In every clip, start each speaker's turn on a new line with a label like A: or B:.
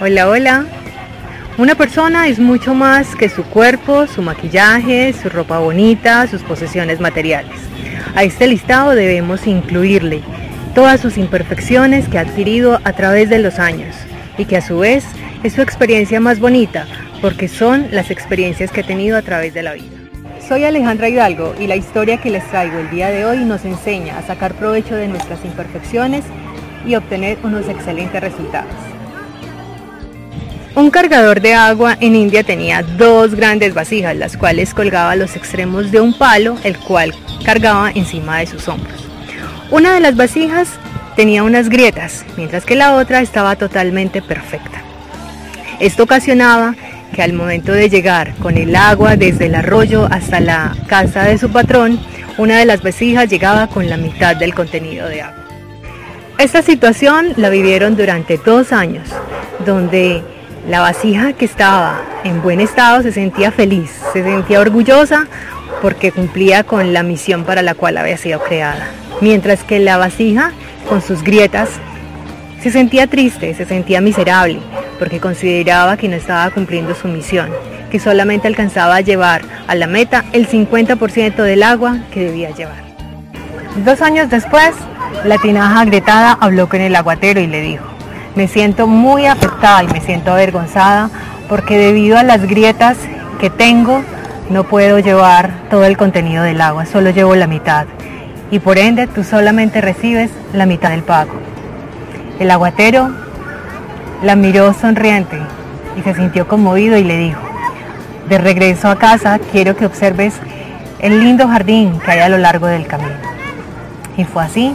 A: Hola, hola. Una persona es mucho más que su cuerpo, su maquillaje, su ropa bonita, sus posesiones materiales. A este listado debemos incluirle todas sus imperfecciones que ha adquirido a través de los años y que a su vez es su experiencia más bonita porque son las experiencias que ha tenido a través de la vida. Soy Alejandra Hidalgo y la historia que les traigo el día de hoy nos enseña a sacar provecho de nuestras imperfecciones y obtener unos excelentes resultados. Un cargador de agua en India tenía dos grandes vasijas, las cuales colgaba a los extremos de un palo, el cual cargaba encima de sus hombros. Una de las vasijas tenía unas grietas, mientras que la otra estaba totalmente perfecta. Esto ocasionaba que al momento de llegar con el agua desde el arroyo hasta la casa de su patrón, una de las vasijas llegaba con la mitad del contenido de agua. Esta situación la vivieron durante dos años, donde la vasija que estaba en buen estado se sentía feliz, se sentía orgullosa porque cumplía con la misión para la cual había sido creada. Mientras que la vasija, con sus grietas, se sentía triste, se sentía miserable, porque consideraba que no estaba cumpliendo su misión, que solamente alcanzaba a llevar a la meta el 50% del agua que debía llevar. Dos años después, la tinaja agrietada habló con el aguatero y le dijo, me siento muy afectada y me siento avergonzada porque debido a las grietas que tengo no puedo llevar todo el contenido del agua, solo llevo la mitad y por ende tú solamente recibes la mitad del pago. El aguatero la miró sonriente y se sintió conmovido y le dijo, de regreso a casa quiero que observes el lindo jardín que hay a lo largo del camino. Y fue así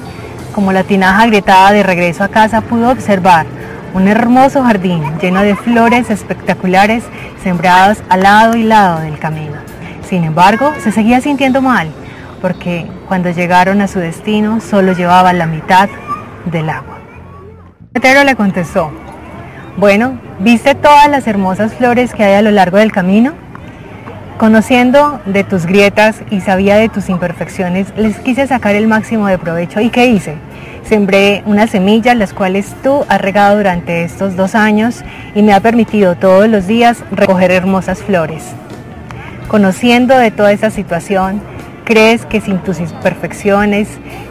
A: como la tinaja agrietada de regreso a casa pudo observar un hermoso jardín lleno de flores espectaculares sembradas al lado y lado del camino. Sin embargo, se seguía sintiendo mal porque cuando llegaron a su destino solo llevaba la mitad del agua. Petero le contestó, bueno, ¿viste todas las hermosas flores que hay a lo largo del camino? Conociendo de tus grietas y sabía de tus imperfecciones, les quise sacar el máximo de provecho. ¿Y qué hice? Sembré unas semillas, las cuales tú has regado durante estos dos años y me ha permitido todos los días recoger hermosas flores. Conociendo de toda esa situación, ¿crees que sin tus imperfecciones,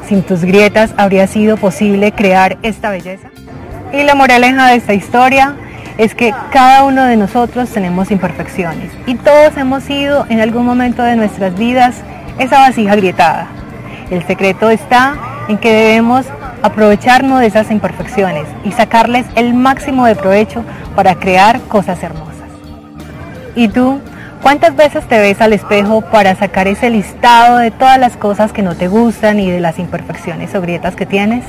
A: sin tus grietas, habría sido posible crear esta belleza? Y la moraleja de esta historia es que cada uno de nosotros tenemos imperfecciones y todos hemos sido en algún momento de nuestras vidas esa vasija grietada. El secreto está en que debemos aprovecharnos de esas imperfecciones y sacarles el máximo de provecho para crear cosas hermosas. ¿Y tú? ¿Cuántas veces te ves al espejo para sacar ese listado de todas las cosas que no te gustan y de las imperfecciones o grietas que tienes?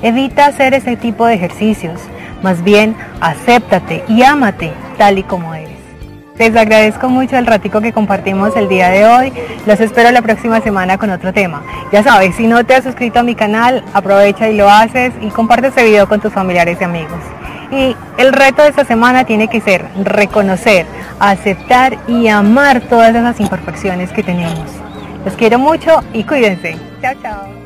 A: Evita hacer ese tipo de ejercicios. Más bien, acéptate y ámate tal y como eres. Les agradezco mucho el ratico que compartimos el día de hoy. Los espero la próxima semana con otro tema. Ya sabes, si no te has suscrito a mi canal, aprovecha y lo haces y comparte este video con tus familiares y amigos. Y el reto de esta semana tiene que ser reconocer, aceptar y amar todas esas imperfecciones que tenemos. Los quiero mucho y cuídense. Chao, chao.